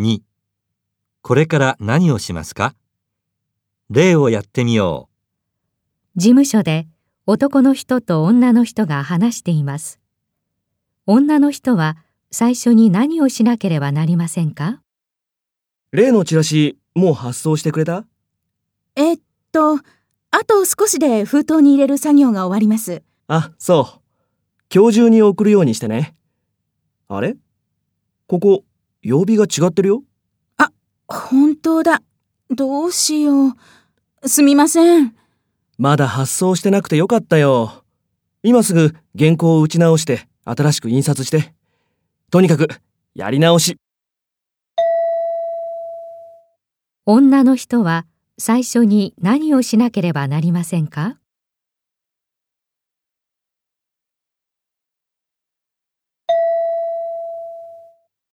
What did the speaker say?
2これから何をしますか？例をやってみよ事務所で男の人と女の人が話しています。女の人は最初に何をしなければなりませんか？例のチラシ、もう発送してくれた？えっと、あと少しで封筒に入れる作業が終わります。あ、そう。今日中に送るようにしてね。あれ？ここ、曜日が違ってるよ？本当だ。どうしよう。すみません。まだ発送してなくてよかったよ。今すぐ原稿を打ち直して新しく印刷して。とにかく、やり直し。女の人は最初に何をしなければなりませんか？